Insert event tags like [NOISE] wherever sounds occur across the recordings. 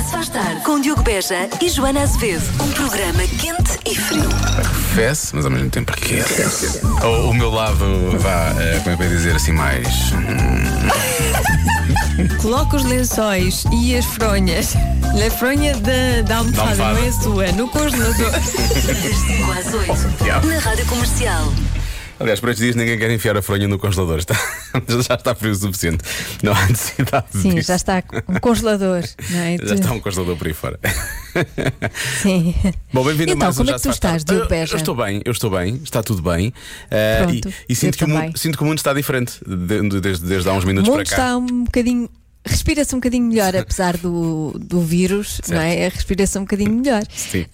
Já se faz tarde com Diogo Beja e Joana Azevedo. Um programa quente e frio. Fesse, mas ao mesmo tempo aquece. O, o meu lado, vá, eh, como é que eu ia dizer assim, mais. [LAUGHS] Coloca os lençóis e as fronhas. A fronha da, da almofada, Da almofada. não é a sua, no congelador. Das 5 às 8. Na Rádio Comercial. Aliás, por estes dias ninguém quer enfiar a fronha no congelador. Está, [LAUGHS] já está frio o suficiente. Não há necessidade Sim, disso. já está um congelador, não é? [LAUGHS] Já está um congelador por aí fora. [LAUGHS] Sim. Bom, bem-vindo a Então, mais um como Já é que tu estás. Diogo Eu- Beja? Eu estou bem, eu estou bem, está tudo bem. Eh, Pronto, e e sinto, que o mundo, sinto que o mundo está diferente de- de- desde, desde há uns O minutos mundo para cá. está um bocadinho. Respira-se um bocadinho melhor, apesar do, do vírus, não é? Respira-se um bocadinho melhor.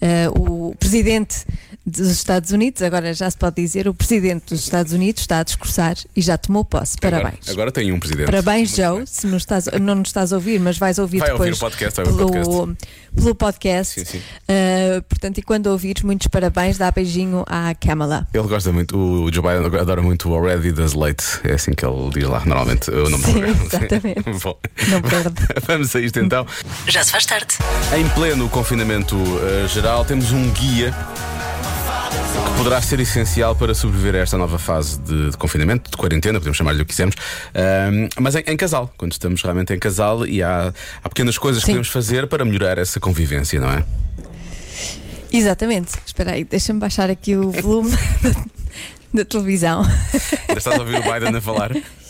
Eh, o presidente dos Estados Unidos, agora já se pode dizer, o presidente dos Estados Unidos está a discursar e já tomou posse. Parabéns. Agora, agora tem um presidente. Parabéns, Muito Joe. bem. Se não, estás, não nos estás a ouvir, mas vais ouvir Vai ouvir depois o podcast, ouvir o pelo, podcast. pelo podcast. Sim, sim. Uh, portanto, e quando ouvires, muitos parabéns, dá beijinho à Kamala. Ele gosta muito, o Joe Biden adora muito o Already Does Late. É assim que ele diz lá, normalmente, o nome do Sim, programa. exatamente. [LAUGHS] Bom. Não perde. [LAUGHS] Vamos a isto então. Já se faz tarde. Em pleno confinamento eh, geral, temos um guia que poderá ser essencial para sobreviver a esta nova fase de, de confinamento, de quarentena, podemos chamar-lhe o que quisermos, mas em, em casal, quando estamos realmente em casal e há, há pequenas coisas que Sim. podemos fazer para melhorar essa convivência, não é? Exatamente. Espera aí, deixa-me baixar aqui o volume [LAUGHS] da, da televisão. Ainda estás a ouvir o Biden a falar? [LAUGHS]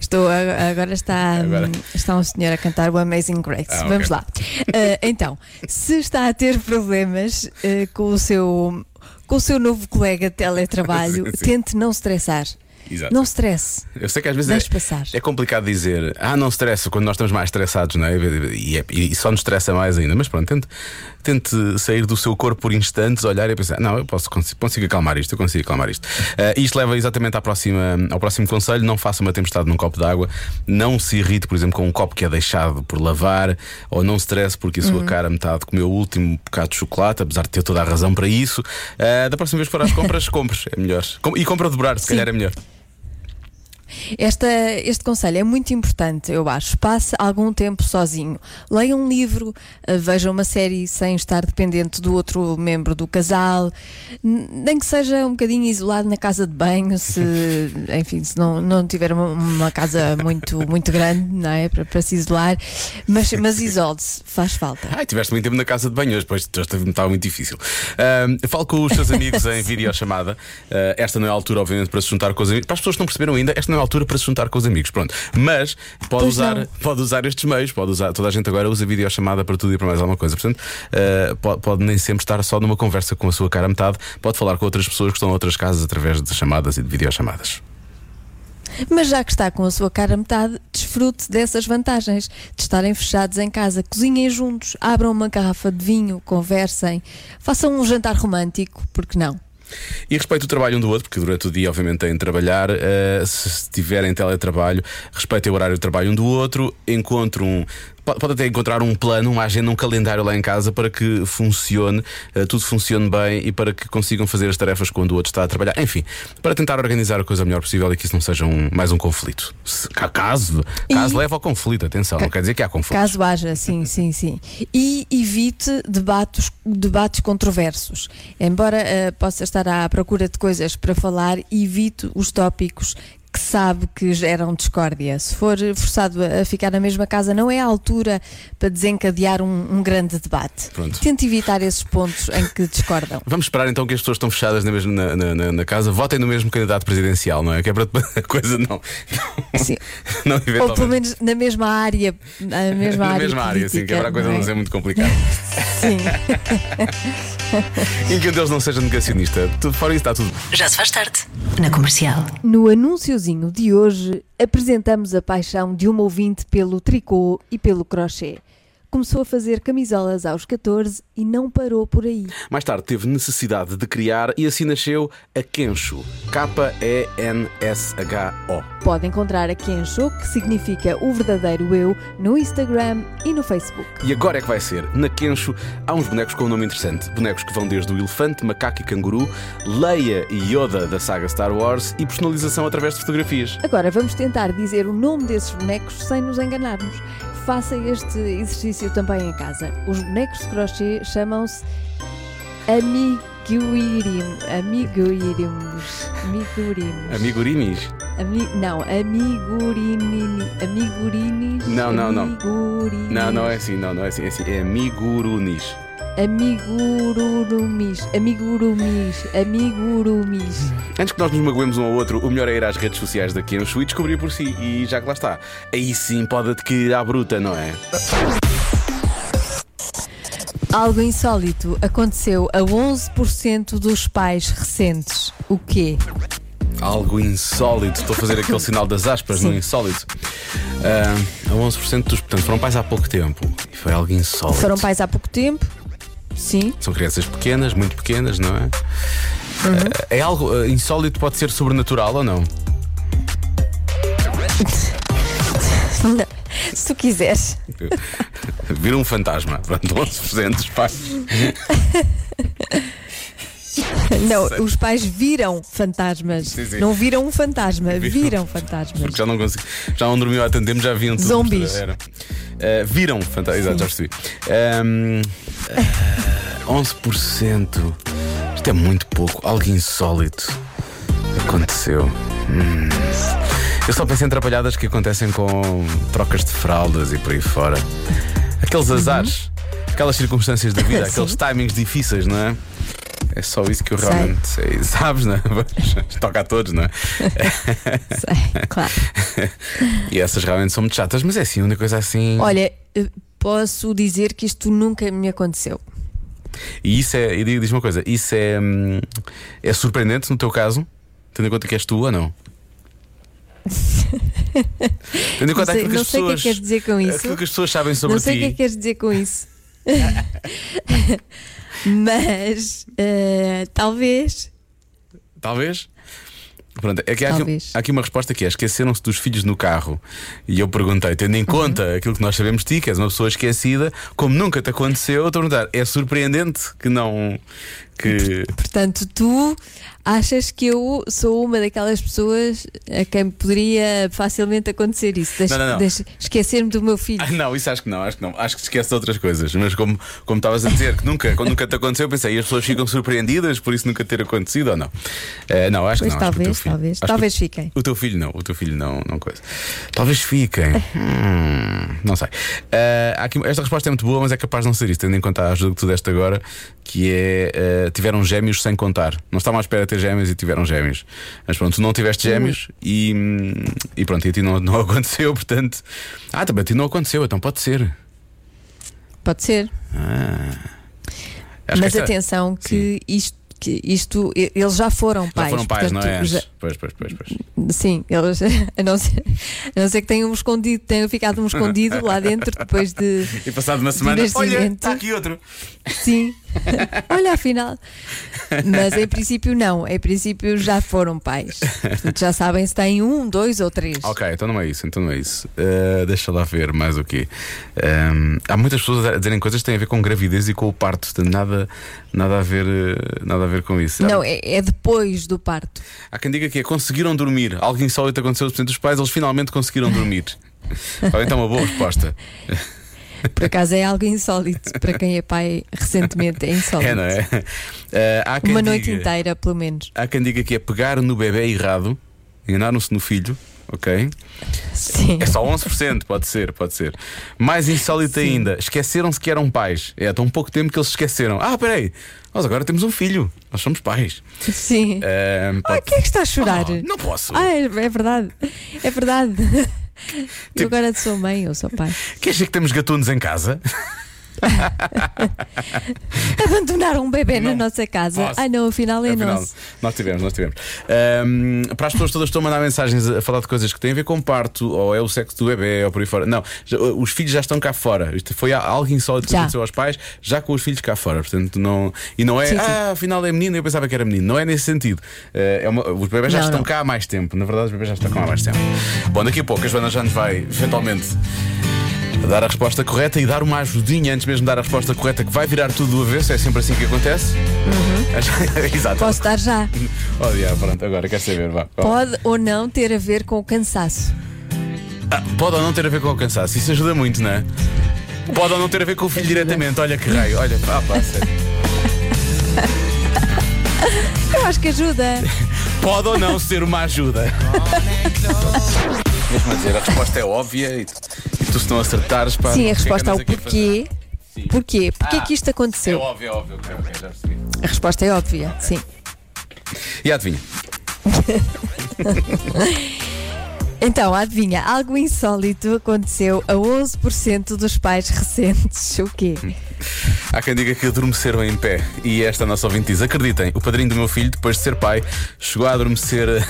Estou, a- agora está, Agora. está um senhor a cantar o Amazing Grace. Ah. Vamos lá. Uh, então, se está a ter problemas uh, com, o seu, com o seu novo colega de teletrabalho, Sim, [LAUGHS] sim. tente não estressar. Exato. Não stresse. Eu sei que às vezes Deixe é, passar. é complicado dizer, ah, não estressa quando nós estamos mais estressados, não é? E, é- e só nos estressa mais ainda. Mas pronto, tente, tente sair do seu corpo por instantes, olhar e pensar, não, eu posso, consigo, consigo acalmar isto, eu consigo acalmar isto. Ah, isto leva exatamente à próxima, ao próximo conselho: não faça uma tempestade num copo de água, não se irrite, por exemplo, com um copo que é deixado por lavar, ou não se estresse porque a sua Uhum. cara metade comeu o último bocado de chocolate, apesar de ter toda a razão para isso. Ah, da próxima vez que for às compras, [LAUGHS] compres, é melhor. E compra a dobrar, se Sim. calhar é melhor. Esta, este conselho é muito importante, eu acho. Passe algum tempo sozinho. Leia um livro, eh, veja uma série sem estar dependente do outro membro do casal, nem que seja um bocadinho isolado na casa de banho, se, [LAUGHS] enfim, se não, não tiver uma, uma casa muito, muito grande, não é? Para, para se isolar, mas, mas isole-se, faz falta. Ai, tiveste muito tempo na casa de banho hoje, depois estava muito difícil. Ahm, falo com os seus amigos em [LAUGHS] videochamada. Ah, esta não é a altura, obviamente, para se juntar com os amigos. Para as pessoas que não perceberam ainda, esta não é altura para se juntar com os amigos. Pronto. Mas pode Pois usar, não. pode usar estes meios, pode usar. Toda a gente agora usa videochamada para tudo e para mais alguma coisa. Portanto, ah, pode, pode nem sempre estar só numa conversa com a sua cara a metade. Pode falar com outras pessoas que estão em outras casas através de chamadas e de videochamadas. Mas já que está com a sua cara a metade, desfrute dessas vantagens de estarem fechados em casa. Cozinhem juntos, abram uma garrafa de vinho, conversem, façam um jantar romântico, porque não? E respeite o trabalho um do outro, porque durante o dia, obviamente, têm de trabalhar. Uh, se tiverem teletrabalho, respeitem o horário de trabalho um do outro, encontre um. Pode, até encontrar um plano, uma agenda, um calendário lá em casa para que funcione, uh, tudo funcione bem e para que consigam fazer as tarefas quando o outro está a trabalhar. Enfim, para tentar organizar a coisa melhor possível e que isso não seja um- mais um conflito. Caso caso E- leve ao conflito, atenção, não quer dizer que há conflito. Caso haja, sim, sim, sim. E evite debates, debates controversos. Embora eh, possa estar à procura de coisas para falar, evite os tópicos que sabe que geram discórdia. Se for forçado a ficar na mesma casa, não é a altura para desencadear um, um grande debate. Pronto. Tente evitar esses pontos em que discordam. [LAUGHS] Vamos esperar então que as pessoas estão fechadas na, mesma, na, na- na- casa, votem no mesmo candidato presidencial, não é? Que é para [LAUGHS] a coisa não. Sim. [LAUGHS] não Ou pelo menos na mesma área. Na mesma Na área, mesma área, sim, que é para a coisa política, não ser muito complicada. Sim. E que deles não seja negacionista. Tudo fora isso está tudo. Já se faz tarde. Na Comercial. No anúnciozinho de hoje, apresentamos a paixão de uma ouvinte pelo tricô e pelo crochê. Começou a fazer camisolas aos 14 e não parou por aí. Mais tarde teve necessidade de criar e assim nasceu a Kensho. K-E-N-S-H-O. Pode encontrar a Kensho, que significa o verdadeiro eu, no Instagram e no Facebook. E agora é que vai ser. Na Kensho há uns bonecos com um nome interessante. Bonecos que vão desde o elefante, macaco e canguru, Leia e Yoda da saga Star Wars e personalização através de fotografias. Agora vamos tentar dizer o nome desses bonecos sem nos enganarmos. Faça este exercício também em casa. Os bonecos de crochê chamam-se amiguirim. Amiguirimos. Amigurimos. Amigurinis? Ami, não, amigurini. Amigurinis. Não, não, não. amigurinis, Não, não é assim, não, não é assim. É, assim, é amigurunis. Amigurumis. Amigurumis. Amigurumis. Antes que nós nos magoemos um ao outro, o melhor é ir às redes sociais da Kenshu e descobrir por si. E já que lá está, aí sim pode adquirir à bruta, não é? Algo insólito aconteceu a 11% dos pais recentes. O quê? Algo insólito. Estou a fazer aquele sinal das aspas no insólito. Ah, a 11% dos. Portanto, foram pais há pouco tempo. E foi algo insólito. Foram pais há pouco tempo? Sim. São crianças pequenas, muito pequenas, não é? Ah, é algo ah, insólito, pode ser sobrenatural ou não? [LAUGHS] Se tu quiseres. Vira um fantasma. Pronto, 11% dos pais. [LAUGHS] [LAUGHS] Não, os pais viram fantasmas. Sim, sim. Não viram um fantasma, Viram. fantasmas. Porque já não consegui, já não dormiu há tanto tempo, já viam tudo. Zombies. Era. Ah, viram fantasma. Exato, já percebi. Ahm, ah, 11%. Isto é muito pouco. Algo insólito aconteceu. Hum. Eu só penso em atrapalhadas que acontecem com trocas de fraldas e por aí fora. Aqueles azares, aquelas circunstâncias da vida, [LAUGHS] Uhum. Aqueles timings difíceis, não é? É só isso que eu Sei. realmente sei. [LAUGHS] Sabes, não é? Toca a todos, não é? Sei, claro. E essas realmente são muito chatas, mas é assim, uma coisa assim. Olha, eh, posso dizer que isto nunca me aconteceu. E isso é, e diz uma coisa, isso é, hum, é surpreendente no teu caso, tendo em conta que és tu ou não? [LAUGHS] tendo em Não conta sei, aquilo que não as sei o que é pessoas. que queres dizer com isso. Aquilo que as pessoas sabem sobre Não sei o que é ti. que queres dizer com isso. [LAUGHS] Mas eh, talvez. Talvez. Pronto, é que há aqui, há aqui uma resposta que é: esqueceram-se dos filhos no carro. E eu perguntei, tendo em conta aquilo que nós sabemos de ti, que és uma pessoa esquecida, como nunca te aconteceu, eu estou a perguntar: é surpreendente que não. que. Portanto, tu achas que eu sou uma daquelas pessoas a quem poderia facilmente acontecer isso? Deixa, Não, não, não. esquecer-me do meu filho. Ah, não, isso acho que não, acho que não. Acho que te esquece de outras coisas. Mas como como estavas a dizer que nunca, quando nunca te aconteceu, eu pensei, e as pessoas ficam surpreendidas por isso nunca ter acontecido ou não? Eh, não, acho Pois que não. acho que talvez, filho- talvez. que Talvez o- fiquem. O teu filho não, o teu filho não, não coisa. Talvez fiquem. [LAUGHS] Hum, não sei. Há aqui- esta resposta é muito boa, mas é capaz de não ser isso, tendo em conta a ajuda que tu deste agora, que é eh, tiveram gêmeos sem contar. Não estavam à espera de ter gêmeos e tiveram gêmeos. Mas pronto, tu não tiveste gêmeos e, e pronto, e a ti não, não [LAUGHS] aconteceu, portanto. Ah, também a ti não aconteceu, então pode ser. Pode ser. Acho Mas que esta- atenção que isto, que isto, e- eles já foram Já pais. foram pais, não é? portanto, já- Pois, pois, pois, pois. sim, eles, [LAUGHS] a não ser, a não ser que tenham escondido, tenham ficado um escondido lá dentro depois de. [LAUGHS] E passado uma semana, nascimento. olha, está aqui outro. Sim. [LAUGHS] Olha, afinal. Mas em princípio não. Em princípio já foram pais. Portanto, já sabem se têm um, dois ou três. Ok, então não é isso, então não é isso. Uh, deixa lá ver mais o quê. Um, há muitas pessoas a dizerem coisas que têm a ver com gravidez e com o parto, portanto, nada, nada, a, ver, uh, nada a ver com isso. Não, é, é depois do parto. Há quem diga que é conseguiram dormir. Algo insólito aconteceu portanto, os pais, eles finalmente conseguiram dormir. [LAUGHS] Olha, então uma boa resposta. [LAUGHS] Por acaso é algo insólito. Para quem é pai recentemente, é insólito. É, não é? Uh, Uma noite diga- inteira, pelo menos. Há quem diga que é pegar no bebê errado, enganaram-se no filho, ok? Sim. É só 11%, pode ser, pode ser. Mais insólito ainda, esqueceram-se que eram pais. É há tão pouco tempo que eles se esqueceram. Ah, peraí, nós agora temos um filho, nós somos pais. Sim. Ah, pode- quem é que está a chorar? Oh, não posso. Ah, é, é verdade. É verdade. Eu agora sou mãe, eu sou pai. Quer dizer que temos gatunos em casa? [LAUGHS] Abandonar um bebê na Não nossa casa. posso. Ah, não, afinal é Afinal, nosso. nós tivemos, nós tivemos. Ahm, para as pessoas todas estão a mandar mensagens a falar de coisas que têm a ver com parto, ou é o sexo do bebê, ou por aí fora. Não, já- os filhos já estão cá fora. Isto foi algo insólito que Já. aconteceu aos pais, já com os filhos cá fora. Portanto, não. E não é, Sim, sim. ah, afinal é menino, eu pensava que era menino. Não é nesse sentido. Eh, é uma- os bebés já Não, estão não. cá há mais tempo. Na verdade, os bebés já estão cá há mais tempo. Bom, daqui a pouco a Joana já nos vai, eventualmente. Dar a resposta correta e dar uma ajudinha antes mesmo de dar a resposta correta, que vai virar tudo do avesso, é sempre assim que acontece. Exato. Posso dar já. Oh, yeah, pronto, agora quer saber, vá. Pode ou não ter a ver com o cansaço. Ah, pode ou não ter a ver com o cansaço, isso ajuda muito, não é? Pode ou não ter a ver com o filho diretamente, olha que raio, olha, ah, pá, sério. [LAUGHS] Eu acho que ajuda. [LAUGHS] Pode ou não ser uma ajuda. [LAUGHS] Mesmo a dizer, a resposta é óbvia e tu se não acertares, pá. Sim, a é resposta ao fazer? porquê. Porquê? Porquê Ah, que isto É aconteceu? óbvio, é óbvio, ok, ok, já percebi. A resposta é óbvia, sim. E adivinha? [LAUGHS] Então, adivinha, algo insólito aconteceu a 11% dos pais recentes. O quê? Há quem diga que adormeceram em pé. E esta nossa ouvinte diz: Acreditem, o padrinho do meu filho, depois de ser pai, chegou a adormecer [LAUGHS]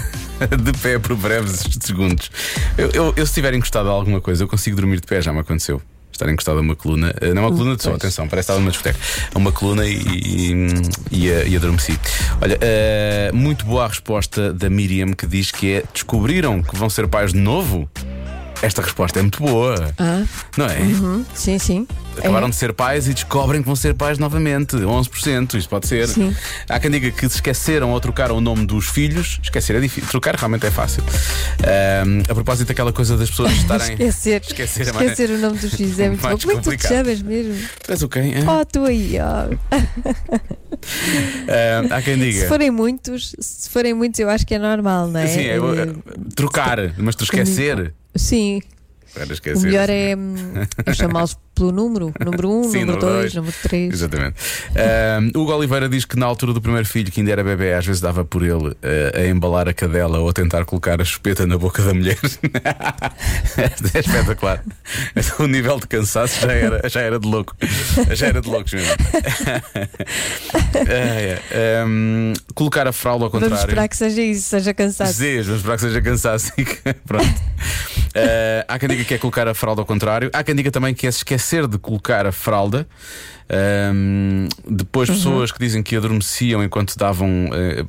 de pé por breves segundos. Eu, eu, eu se estiver encostado a alguma coisa, eu consigo dormir de pé, já me aconteceu. Estar encostado a uma coluna, eh, não é uma coluna de som, atenção, parece que estava numa discoteca. A uma coluna e, e, e, e adormeci. Olha, eh, muito boa a resposta da Miriam que diz que é: descobriram que vão ser pais de novo? Esta resposta é muito boa, Ah, não é? hum, sim, sim. Acabaram É. de ser pais e descobrem que vão ser pais novamente. 11%, isto pode ser. Sim. Há quem diga que se esqueceram ou trocaram o nome dos filhos. Esquecer é difícil. Trocar realmente é fácil. Ahm, a propósito daquela coisa das pessoas [LAUGHS] estarem. Esquecer, Esquecer é esquecer o nome dos filhos é muito [LAUGHS] bom. Como é que tu te chamas mesmo? Tu és o quem? Oh, tu aí, ó. [LAUGHS] Ahm, há quem diga. Se forem muitos, se forem muitos, eu acho que é normal, não é? Sim, é, Eh, trocar, mas tu esquecer. Sim, o melhor é, é chamá-los pelo número. Número 1, um, Sim, número número 2, dois. número 3. Exatamente. Ahm, Hugo Oliveira diz que na altura do primeiro filho, que ainda era bebê, às vezes dava por ele eh, a embalar a cadela ou a tentar colocar a chupeta na boca da mulher. [LAUGHS] é espetacular. O nível de cansaço já era, já era de louco. Já era de loucos mesmo. Ah, é. Ahm, colocar a fralda ao Vamos contrário. esperar que seja isso, seja cansado. Sim, vamos esperar que seja cansaço [LAUGHS] Pronto. Eh, há quem diga que é colocar a fralda ao contrário. Há quem diga também que é se esquecer de colocar a fralda. Ahm, depois, Uhum. pessoas que dizem que adormeciam enquanto davam. eh,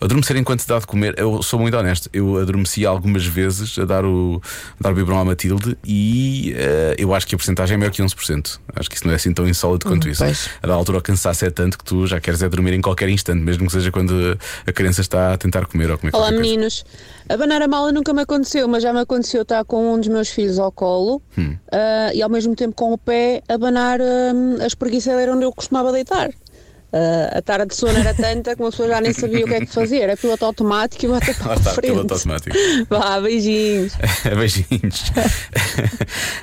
adormecer enquanto se dá de comer. Eu sou muito honesto. Eu adormeci algumas vezes a dar o, a dar o biberon à Matilde e eh, eu acho que a porcentagem é maior que 11%. Acho que isso não é assim tão insólito quanto Hum, isso. pois. A da altura o cansaço é tanto que tu já queres é dormir em qualquer instante, mesmo que seja quando a criança está a tentar comer ou comer Olá qualquer coisa. Abanar a mala nunca me aconteceu, mas já me aconteceu estar com um dos meus filhos ao colo Hum. ah, e ao mesmo tempo com o pé abanar ah, a espreguiçadeira onde eu costumava deitar. Ah, a tara de sono era tanta que uma pessoa já nem sabia o que é que fazer. Era piloto automático e bota [LAUGHS] para a está, frente. piloto automático. [LAUGHS] Vá, beijinhos. [LAUGHS] Beijinhos.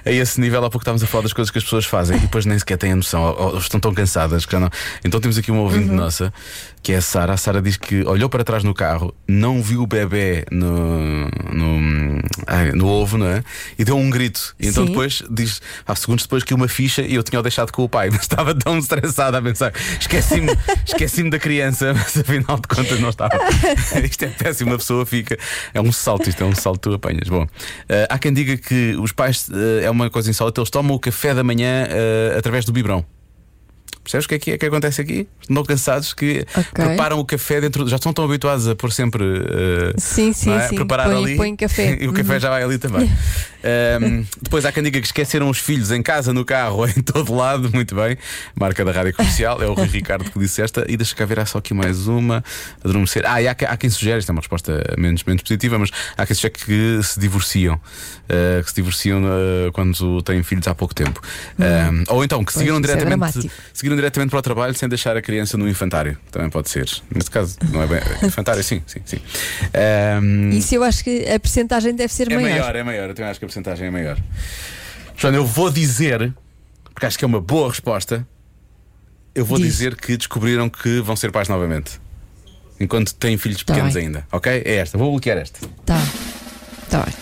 a esse nível, há pouco estávamos a falar das coisas que as pessoas fazem e depois nem sequer têm a noção, ou, ou estão tão cansadas que já não. Então temos aqui uma ouvinte Uhum. nossa, que é a Sara. A Sara diz que olhou para trás no carro, não viu o bebê no, no, ai, no ovo, não é? E deu um grito. E então Sim. depois diz, há segundos depois que uma ficha e eu tinha o deixado com o pai, mas estava tão estressada a pensar, esqueci-me esqueci da criança, [LAUGHS] mas afinal de contas não estava. [LAUGHS] isto é péssimo, uma pessoa fica. É um salto, isto é um salto que tu apanhas. Bom, eh, há quem diga que os pais eh, é uma coisa insólita, eles tomam o café da manhã eh, através do biberão. Percebes o que é que, é que acontece aqui? Estão cansados que Ok. preparam o café dentro. Já estão tão habituados a pôr sempre. eh, Sim, sim, não é? sim. Preparar Põe- ali põe café. [LAUGHS] e o café Uhum. já vai ali também. Ahm, depois há quem diga que esqueceram os filhos em casa, no carro, [LAUGHS] em todo lado. Muito bem. Marca da rádio comercial, é o Rui Ricardo que disse esta. E deixa cá ver, há só aqui mais uma. Adormecer. Ah, e há, há quem sugere, isto é uma resposta menos, menos positiva, mas há quem sugere que se divorciam. ah, que se divorciam ah, quando têm filhos há pouco tempo. Ahm, ou então que Pois, seguiram é diretamente, dramático. seguiram diretamente para o trabalho sem deixar a criança no infantário. Também pode ser. Neste caso, não é bem. [LAUGHS] Infantário, sim, sim, sim. Ahm, Isso eu acho que a percentagem deve ser é maior. maior, é maior. Eu também acho que a porcentagem é maior. Joana, eu vou dizer, porque acho que é uma boa resposta, eu vou Diz. dizer que descobriram que vão ser pais novamente. Enquanto têm filhos Tá pequenos bem. ainda. Ok? É esta. Vou bloquear esta. Tá. Tá bem.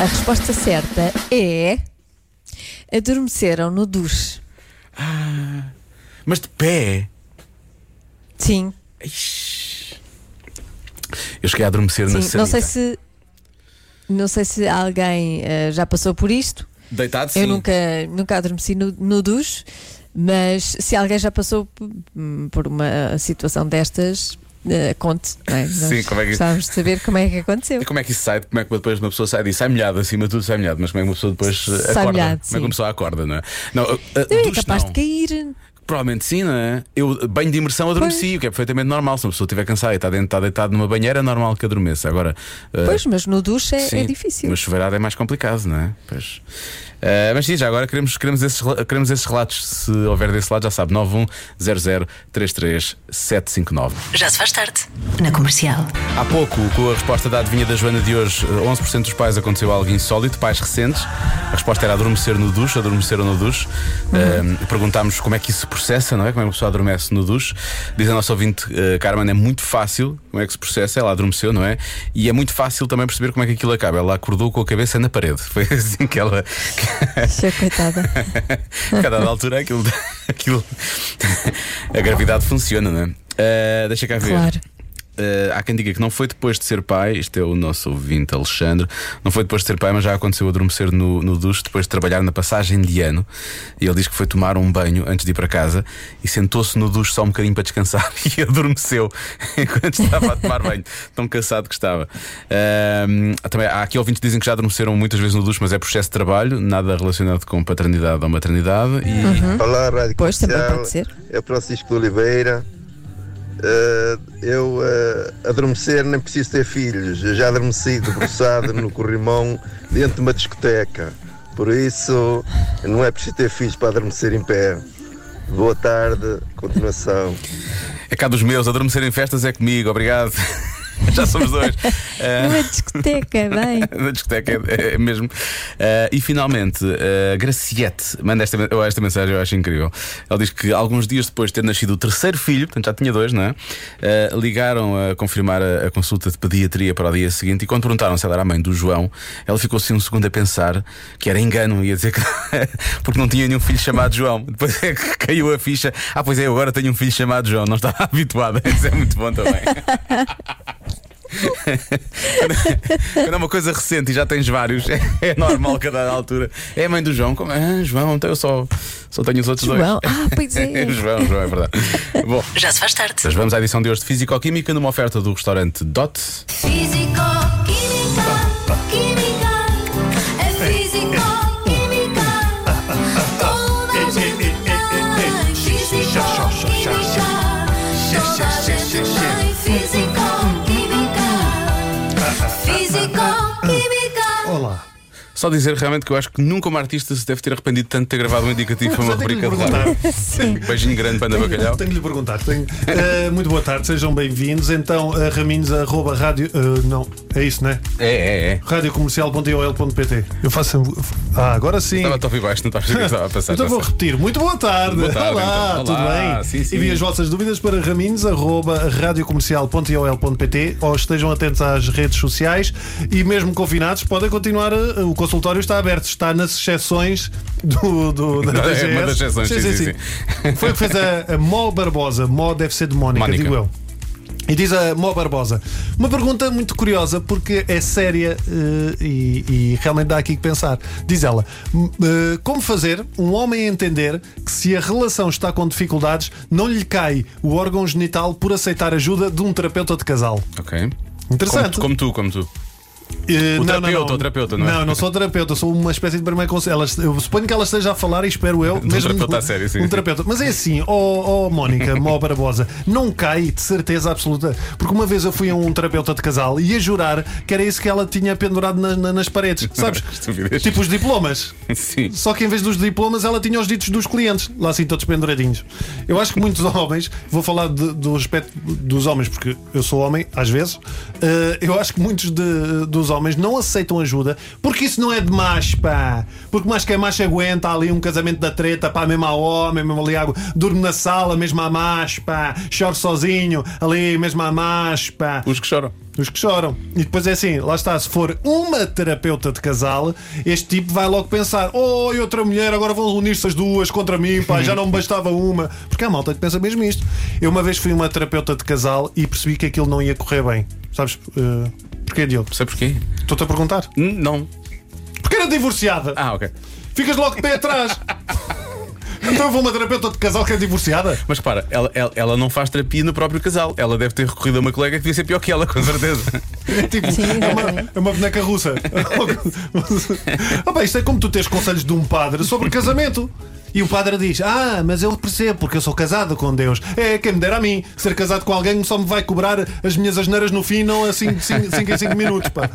A resposta certa é. Adormeceram no duche. Mas de pé. Sim, Ixi. Eu cheguei a adormecer na sim. Não sei sanita. se. Não sei se alguém eh, já passou por isto. Deitado, sim. Eu nunca, nunca adormeci no, no duche, mas se alguém já passou por uma situação destas, eh, conte. Não é? [LAUGHS] Sim, como é que- Gostávamos de saber como é que aconteceu. E como é que isso sai? Como é que depois uma pessoa sai disso? Sai molhado, acima de tudo sai molhado, mas como é que uma pessoa depois Sai acorda? molhado, como é que uma pessoa acorda, não é? Não, uh, uh, É capaz não. de cair. Provavelmente sim, não é? Eu, banho de imersão, adormeci, o que é perfeitamente normal. Se uma pessoa estiver cansada e está, dentro, está deitado numa banheira, é normal que adormeça. Agora, eh, Pois, mas no duche é, sim, é difícil. Mas chuveirado é mais complicado, não é? Pois. Eh, mas sim, já agora queremos, queremos, esses, queremos esses relatos. Se houver desse lado, já sabe, 910033759. Já se faz tarde. Na comercial. Há pouco, com a resposta da adivinha da Joana de hoje, 11% dos pais aconteceu algo insólito, pais recentes. A resposta era adormecer no duche, adormeceram no duche. Uhum. Eh, perguntámos como é que isso se processa, não é? Como é que uma pessoa adormece no duche. Diz a nossa ouvinte, eh, Carmen, é muito fácil como é que se processa. Ela adormeceu, não é? E é muito fácil também perceber como é que aquilo acaba. Ela acordou com a cabeça na parede. [LAUGHS] Foi assim que ela. Puxa, coitada. a [LAUGHS] cada altura aquilo, [LAUGHS] aquilo a gravidade funciona, não é? Eh, deixa cá ver. Claro. Eh, há quem diga que não foi depois de ser pai, isto é o nosso ouvinte Alexandre, não foi depois de ser pai, mas já aconteceu adormecer no, no duche depois de trabalhar na passagem de ano. E ele diz que foi tomar um banho antes de ir para casa e sentou-se no duche só um bocadinho para descansar [LAUGHS] e adormeceu [LAUGHS] enquanto estava a tomar banho, tão cansado que estava. Ahm, também há aqui ouvintes que dizem que já adormeceram muitas vezes no duche, mas é processo de trabalho, nada relacionado com paternidade ou maternidade. E Olá, Rádio Pois, também pode ser. É Francisco de Oliveira. Eh, eu eh, adormecer nem preciso ter filhos. Eu já adormeci debruçado no corrimão dentro de uma discoteca. Por isso não é preciso ter filhos para adormecer em pé. Boa tarde, continuação. é cá dos meus, adormecer em festas é comigo, obrigado. [LAUGHS] Já somos dois. [LAUGHS] Numa discoteca, [LAUGHS] bem. na discoteca é, é mesmo. Ah, e finalmente, a Graciete manda esta, oh, esta mensagem, eu acho incrível. Ela diz que alguns dias depois de ter nascido o terceiro filho, portanto já tinha dois, não é? Ah, ligaram a confirmar a, a consulta de pediatria para o dia seguinte e quando perguntaram se ela era a mãe do João, ela ficou assim um segundo a pensar que era engano, ia dizer que. porque não tinha nenhum filho chamado João. Depois é que caiu a ficha. Ah, pois é, eu agora tenho um filho chamado João, não estava habituada. Isso é muito bom também. Quando é uma coisa recente e já tens vários, é, é normal que a dada altura. É a mãe do João, como é? Ah, João, então eu só, só tenho os outros João. dois. Ah, pois [LAUGHS] é. João, João, é verdade. Bom, Já se faz tarde. mas vamos à edição de hoje de Físico-Química numa oferta do restaurante Dot. Físico, Só dizer realmente que eu acho que nunca uma artista se deve ter arrependido tanto de ter gravado um indicativo [LAUGHS] para uma tenho rubrica de rádio. [LAUGHS] Beijinho grande para Ana Bacalhau. Tenho de lhe perguntar. Tenho- Eh, muito boa tarde, sejam bem-vindos. Então, uh, raminhos, arroba rádio. eh, não, é isso, né? É, é, é. radiocomercial.ol.pt. Eu faço. Ah, agora sim. Estava a ouvir baixo, não estava [LAUGHS] a ver o que estava a passar. Então vou repetir. Muito boa tarde. Boa tarde, Olá, então. tudo Olá, bem? sim, sim. Enviem as vossas dúvidas para raminhos, arroba radiocomercial.ol.pt ou estejam atentos às redes sociais e mesmo confinados podem continuar. eh, O consultório está aberto, está nas exceções do, do, [LAUGHS] da É DGS. uma das exceções, sim, sim, Foi o que fez a, a Mó Barbosa. Mó deve ser de Mónica, Mónica. digo eu. E diz a Mó Barbosa uma pergunta muito curiosa porque é séria eh, e, e realmente dá aqui que pensar. Diz ela: "M- eh, Como fazer um homem entender que se a relação está com dificuldades, não lhe cai o órgão genital por aceitar ajuda de um terapeuta de casal? Ok. Interessante. Como, como tu, como tu. Eh, O não, terapeuta, não, não. o terapeuta, não é? Não, não sou terapeuta, sou uma espécie de primeiro conselho. Eu suponho que ela esteja a falar e espero eu. [LAUGHS] mesmo terapeuta a sério, sim, Um terapeuta. Mas é assim, ó oh, Mónica, Mó Barbosa, não cai de certeza absoluta. Porque uma vez eu fui a um terapeuta de casal e ia jurar que era isso que ela tinha pendurado na- na- nas paredes. [LAUGHS] Sabes? Tipo os diplomas. Sim. Só que em vez dos diplomas, ela tinha os ditos dos clientes, lá assim todos penduradinhos. Eu acho que muitos [LAUGHS] homens, vou falar de- do aspecto dos homens, porque eu sou homem, às vezes, eh, eu acho que muitos de- dos homens não aceitam ajuda, porque isso não é de macho, pá. Porque mais que é macho aguenta ali um casamento da treta, pá, mesmo a homem, mesmo ali água, durmo na sala, mesmo a macho, pá, choro sozinho, ali mesmo a macho, pá. Os que choram. Os que choram. E depois é assim, lá está, se for uma terapeuta de casal, este tipo vai logo pensar: oh, e outra mulher, agora vão unir-se as duas contra mim, pá, já não me bastava uma. Porque há malta que pensa mesmo isto. Eu uma vez fui uma terapeuta de casal e percebi que aquilo não ia correr bem. Sabes? Uh, porquê, Diogo? Sei porquê? Estou-te a perguntar. Hum, Não. Porque era divorciada. Ah, ok. Ficas logo de pé atrás. [LAUGHS] então eu vou uma terapeuta de casal que é divorciada. Mas repara, ela, ela, ela não faz terapia no próprio casal. Ela deve ter recorrido a uma colega que devia ser pior que ela, com certeza. [LAUGHS] Tipo, Sim, é, uma, exatamente. é uma boneca russa. [LAUGHS] ah, bem, isto é como tu tens conselhos de um padre sobre casamento. E o padre diz: Ah, mas eu percebo, porque eu sou casado com Deus. É, quem me dera a mim. Ser casado com alguém só me vai cobrar as minhas asneiras no fim, não a 5 em 5 minutos. Pá.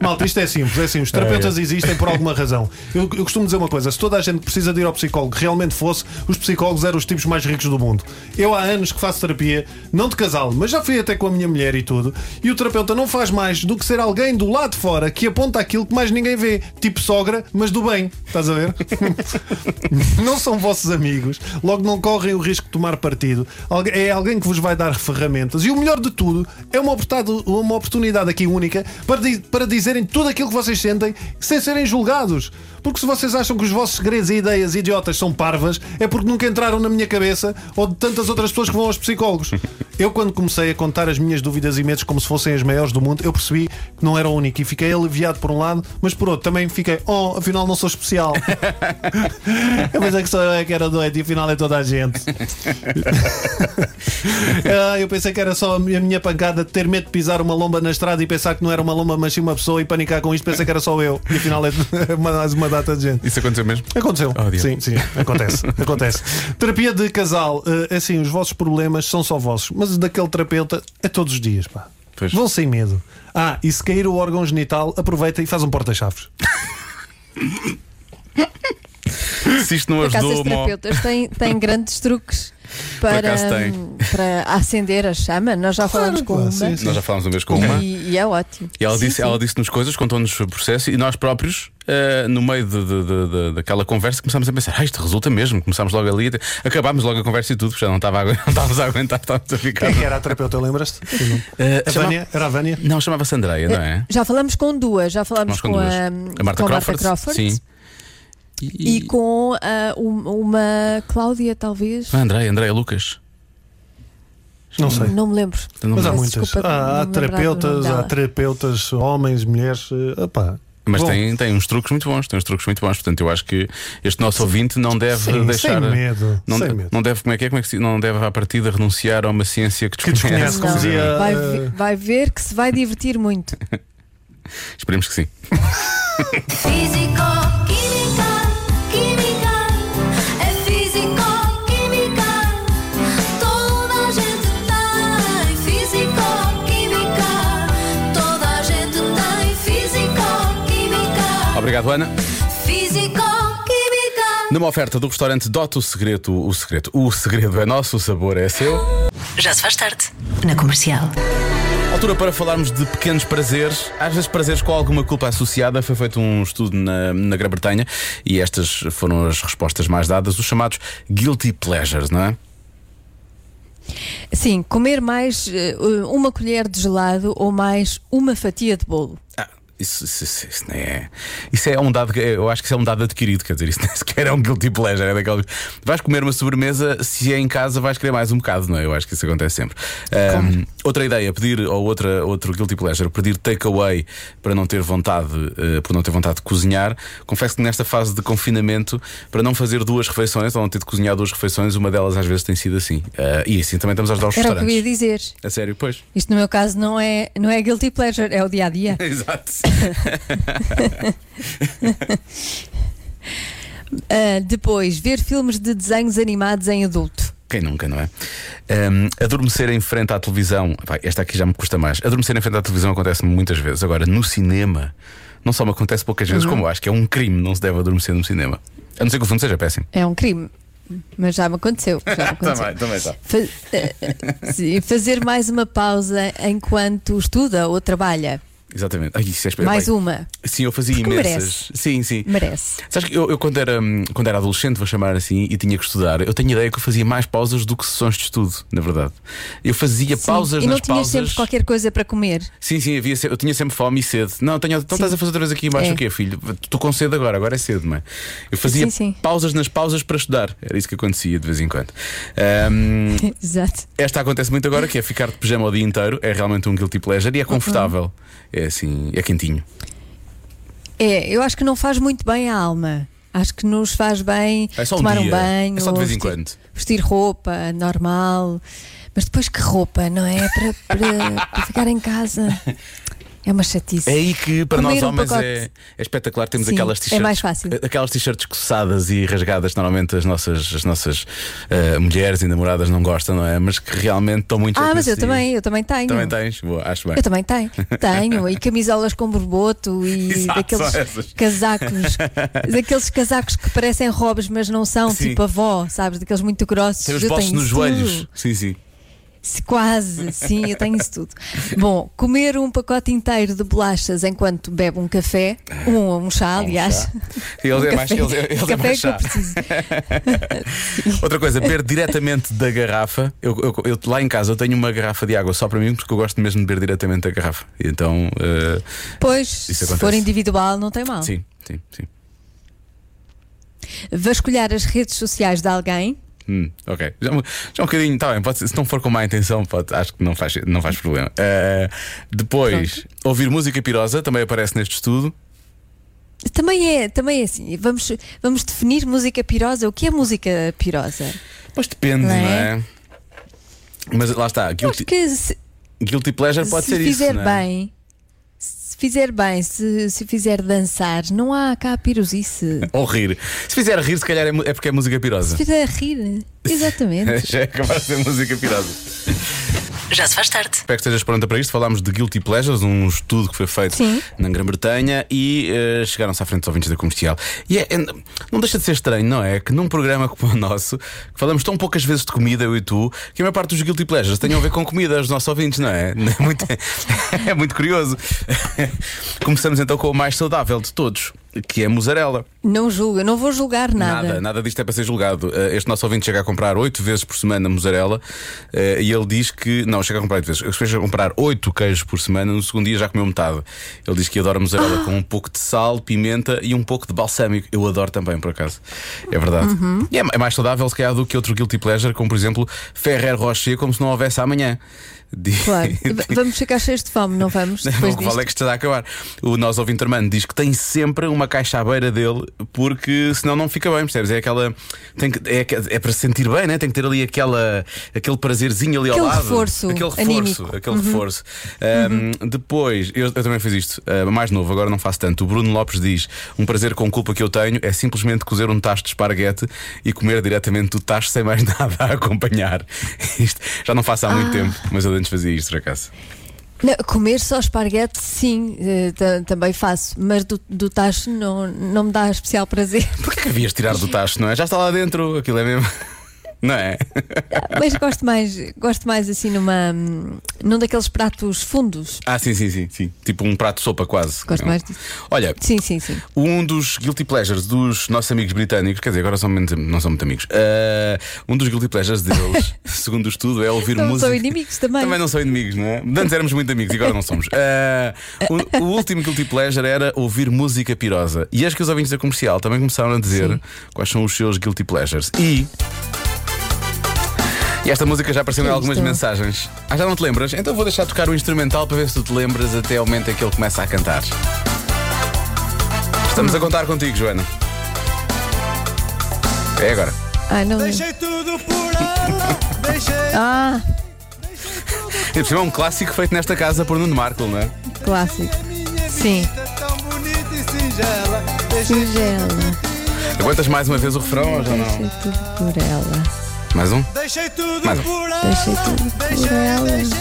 Malta, isto é simples. É assim: os terapeutas existem por alguma razão. Eu, eu costumo dizer uma coisa: se toda a gente precisa de ir ao psicólogo realmente fosse, os psicólogos eram os tipos mais ricos do mundo. Eu há anos que faço terapia, não de casal, mas já fui até com a minha mulher e tudo. E o terapeuta não faz mais do que ser alguém do lado de fora que aponta aquilo que mais ninguém vê. Tipo sogra, mas do bem. Estás a ver? [LAUGHS] não são vossos amigos, logo não correm o risco de tomar partido. É alguém que vos vai dar ferramentas. E o melhor de tudo, é uma oportunidade, uma oportunidade aqui única para, para dizerem tudo aquilo que vocês sentem sem serem julgados. Porque se vocês acham que os vossos segredos e ideias idiotas são parvas, é porque nunca entraram na minha cabeça ou de tantas outras pessoas que vão aos psicólogos. [LAUGHS] Eu, quando comecei a contar as minhas dúvidas e medos como se fossem as maiores do mundo, eu percebi que não era o único e fiquei aliviado por um lado, mas por outro também fiquei, oh, afinal não sou especial. [LAUGHS] [LAUGHS] eu que só eu é que era doente e afinal é toda a gente. [LAUGHS] Ah, eu pensei que era só a minha pancada de ter medo de pisar uma lomba na estrada e pensar que não era uma lomba, mas sim uma pessoa e panicar com isto. Pensei que era só eu. E afinal é [LAUGHS] mais uma data de gente. Isso aconteceu mesmo? Aconteceu. Oh, sim, sim, acontece. acontece. Terapia de casal, eh, assim, os vossos problemas são só vossos, mas daquele terapeuta é todos os dias, pá. Pois. Vão sem medo. Ah, e se cair o órgão genital, aproveita e faz um porta-chaves. [LAUGHS] Se isto não Por acaso, ajudou, terapeutas têm, têm grandes truques para, hum, para acender a chama. Nós já falamos com pá, uma. sim, sim. nós já falámos uma vez com uma. E, e é ótimo. E ela Sim, disse, disse-nos coisas, contou-nos o processo e nós próprios, eh, no meio de, de- de- de- daquela conversa, começámos a pensar: ah, isto resulta mesmo. Começámos logo ali, acabámos logo a conversa e tudo, porque já não, estava [LAUGHS] não estávamos a aguentar, estávamos a ficar. Quem é que era a terapeuta, lembras-te? Eh, A chama- Vânia? Era a Vânia? Não, chamava-se Andreia, não é? Já falamos com duas, já falamos com com, duas. a, A Marta com Crawford, Crawford sim. E com ah, um- uma Cláudia, talvez. Andreia, Andreia Lucas. Não sei. Não me lembro. Não Mas há muitas. desculpa de Há, há terapeutas, há terapeutas, homens, mulheres. eh, Epá. Mas Bom, tem, tem uns truques muito bons, tem uns truques muito bons. Portanto, eu acho que este nosso ouvinte não deve Sim, deixar. sem medo, Não, sem medo. não deve, como é que é? Como é que se- não deve à partida renunciar a uma ciência que Que desconhece, desconhece. como Não, dizia. vai, eh, ver, vai ver que se vai divertir muito. [LAUGHS] Esperemos que sim. Físico, química, Obrigado, Ana. Numa oferta do restaurante Dota o Segredo, o segredo, o segredo é nosso, o sabor é seu. Já se faz tarde. Na comercial. Altura para falarmos de pequenos prazeres, às vezes prazeres com alguma culpa associada. Foi feito um estudo na, na Grã-Bretanha e estas foram as respostas mais dadas, os chamados guilty pleasures, não é? Sim, comer mais eh, uma colher de gelado ou mais uma fatia de bolo. Ah, isso, isso, isso, isso não é. Isso é um dado. Eu acho que isso é um dado adquirido, quer dizer, isso [LAUGHS] nem sequer é um guilty pleasure. É daqueles. Vais comer uma sobremesa, se é em casa, vais querer mais um bocado, não é? Eu acho que isso acontece sempre. Ahm, outra ideia, pedir, ou outra, outro guilty pleasure, pedir takeaway para não ter vontade, eh, por não ter vontade de cozinhar. Confesso que nesta fase de confinamento, para não fazer duas refeições, ou não ter de cozinhar duas refeições, uma delas às vezes tem sido assim. Ah, e assim também estamos a ajudar os Era o que eu ia restaurantes. dizer. A sério, pois. Isto no meu caso não é, não é guilty pleasure, é o dia a dia. [LAUGHS] Exato. [LAUGHS] Ah, depois, ver filmes de desenhos animados em adulto. Quem nunca, não é? Ahm, adormecer em frente à televisão. Vai, esta aqui já me custa mais. Adormecer em frente à televisão acontece-me muitas vezes. Agora, no cinema, não só me acontece poucas vezes, Uhum. como eu acho que é um crime, não se deve adormecer no cinema. A não ser que o filme seja péssimo. É um crime. Mas já me aconteceu. Já me [LAUGHS] aconteceu. também está. Fa- eh, eh, fazer mais uma pausa enquanto estuda ou trabalha. Exatamente. Ai, é Mais bem, uma. Sim, eu fazia Porque imensas. merece. Sim, sim. Merece. Sabes que eu, eu quando, era, hum, quando era adolescente, vou chamar assim, e tinha que estudar, eu tenho a ideia que eu fazia mais pausas do que sessões de estudo, na verdade. Eu fazia Sim. pausas e não nas tinhas pausas. sempre qualquer coisa para comer. Sim, sim, havia, eu tinha sempre fome e sede. Não, tenho, então estás a fazer outra vez aqui embaixo É. o quê, filho? Estou com sede agora, agora é cedo, não é? Eu fazia Sim, sim. pausas nas pausas para estudar. Era isso que acontecia de vez em quando. Ahm, [LAUGHS] Exato. esta acontece muito agora, que é ficar de pijama o dia inteiro. É realmente um guilty pleasure e é confortável. É assim, é quentinho. É, eu acho que não faz muito bem à alma. Acho que nos faz bem É um tomar um dia. banho, É só de vez em vestir, quando. vestir roupa normal. Mas depois que roupa, não é? Para, para, para ficar em casa. [LAUGHS] É uma chatice. É aí que para Comer nós um homens pacote- é, é espetacular. Temos Sim, aquelas é t-shirts. mais fácil. Aquelas t-shirts coçadas e rasgadas, que normalmente as nossas, as nossas eh, mulheres e namoradas não gostam, não é? Mas que realmente estão muito Ah, mas eu também, eu também tenho. Também tens? Boa, acho bem. Eu também tenho. Tenho. E camisolas com borboto e [LAUGHS] Exato, daqueles casacos. daqueles casacos que parecem robes, mas não são, Sim. tipo avó, sabes? Daqueles muito grossos. Tem os bolsos nos isso joelhos. tudo. Sim, sim. Se- Quase, sim, eu tenho isso tudo. Bom, comer um pacote inteiro de bolachas enquanto bebe um café, um, um chá, aliás. chá. Eles é mais, café. eles, eles é Café mais que eu chá. preciso. [LAUGHS] Outra coisa, beber diretamente da garrafa. Eu, eu- eu- lá em casa eu tenho uma garrafa de água só para mim, porque eu gosto mesmo de beber diretamente da garrafa. Então, eh, Pois, se for individual, não tem mal. sim, sim, sim. Vasculhar as redes sociais de alguém. Hum, ok. Já, um- já um bocadinho, tá bem, pode se não for com má intenção, pode- acho que não faz, não faz problema. Eh, depois, ouvir música pirosa também aparece neste estudo. Também é, também é assim. Vamos, vamos definir música pirosa. O que é música pirosa? Pois depende, não Não é? é? Mas lá está, guilty, acho que se, guilty pleasure pode se ser isso. não é? bem, se fizer bem, se, se fizer dançar, não há cá pirosice. [LAUGHS] Ou rir. Se fizer rir, se calhar é, é porque é música pirosa. Se fizer rir, exatamente. [LAUGHS] Já é capaz de ser música pirosa. Já se faz tarde. Espero que estejas pronta para isto. Falámos de Guilty Pleasures, um estudo que foi feito Sim. na Grã-Bretanha e eh, chegaram-se à frente dos ouvintes da comercial. E é- é- não deixa de ser estranho, não é? Que num programa como o nosso, que falamos tão poucas vezes de comida, eu e tu, que a maior parte dos Guilty Pleasures tenham a ver com comida, os nossos ouvintes, não é? [LAUGHS] É muito, [LAUGHS] é muito curioso. [LAUGHS] Começamos então com o mais saudável de todos, que é mussarela. Não julgo, eu não vou julgar nada. Nada, nada disto é para ser julgado. Eh, Este nosso ouvinte chega a comprar 8 vezes por semana mussarela eh, e ele diz que. Não, chega a comprar 8 vezes. Chega a comprar 8 queijos por semana, no segundo dia já comeu metade. Ele diz que adora mussarela com um pouco de sal, pimenta e um pouco de balsâmico. Eu adoro também, por acaso. É verdade. Uhum. E é é mais saudável, se calhar, do que outro guilty pleasure, como por exemplo Ferrer Rocher, como se não houvesse amanhã. Diz- Claro. [LAUGHS] Vamos ficar cheios de fome, não vamos? [LAUGHS] Depois o disto. vale é que está a acabar. O nosso ouvinte Armando diz que tem sempre uma caixa à beira dele, porque senão não fica bem, percebes? É aquela. Tem que, é, é para se sentir bem, né? tem que ter ali aquela, aquele prazerzinho ali Aquele ao lado. reforço aquele reforço. anímico. Uhum. Aquele reforço. Um, Depois, eu, eu também fiz isto, uh, mais novo, agora não faço tanto. O Bruno Lopes diz: um prazer com culpa que eu tenho é simplesmente cozer um tacho de esparguete e comer diretamente do tacho sem mais [LAUGHS] nada a acompanhar. Isto já não faço há Ah. muito tempo, mas eu antes fazia isto, por acaso. Não, comer só esparguete, sim, eh, ta- também faço, mas do, do tacho não, não me dá especial prazer. Porquê que havias tirar do tacho, não é? Já está lá dentro, aquilo é mesmo. Não é? Mas gosto mais, gosto mais assim numa, num daqueles pratos fundos. Ah, sim, sim, sim, sim. Tipo um prato de sopa, quase. Gosto Não. mais disso. Olha, Sim, sim, sim. um dos guilty pleasures dos nossos amigos britânicos, quer dizer, agora são menos- não são muito amigos. Ah, um dos guilty pleasures deles, [LAUGHS] segundo o estudo, é ouvir Não música. são inimigos também. Também não são inimigos, não é? Antes éramos muito amigos e agora não somos. Ah, o, o último guilty pleasure era ouvir música pirosa. E acho que os ouvintes da comercial também começaram a dizer Sim. quais são os seus guilty pleasures. E. E esta música já apareceu em Que é algumas isto? mensagens. Ah, já não te lembras? Então vou deixar tocar o instrumental para ver se tu te lembras até ao momento em que ele começa a cantar. Estamos a contar contigo, Joana. É agora. Ai, não. Deixei tudo por ela, [LAUGHS] deixei Ah, E por cima é um clássico feito nesta casa por Nuno Marco, não é? clássico. Sim. vida tão bonita e singela. Deixei Singela. Aguentas mais uma vez o refrão ou já não? Deixei tudo por ela. Mais um? Deixei tudo Mais um. por ela. Deixei tudo por ela. Deixei,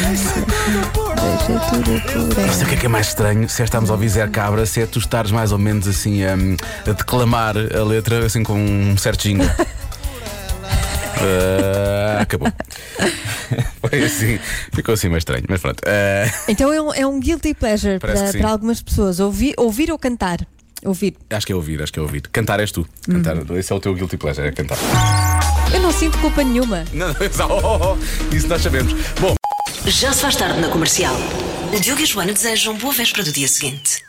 deixei tudo por Não sei o ela. que é que é mais estranho se é estarmos a ouvir Zé Cabra, se é tu estares mais ou menos assim hum, a declamar a letra assim com um certo jingle. [LAUGHS] Ah, acabou. [LAUGHS] Foi assim, ficou assim mais estranho, mas pronto. Ah, Então é um, é um guilty pleasure para, para algumas pessoas. Ouvir, ouvir ou cantar? Ouvir. acho que é ouvir, acho que é ouvir. Cantar és tu. Cantar, Esse é o teu guilty pleasure, é cantar. Eu não sinto culpa nenhuma. Não, não, oh, oh, oh, isso nós sabemos. Bom, Já se faz tarde na comercial. O Diogo e a Joana desejam boa véspera do dia seguinte.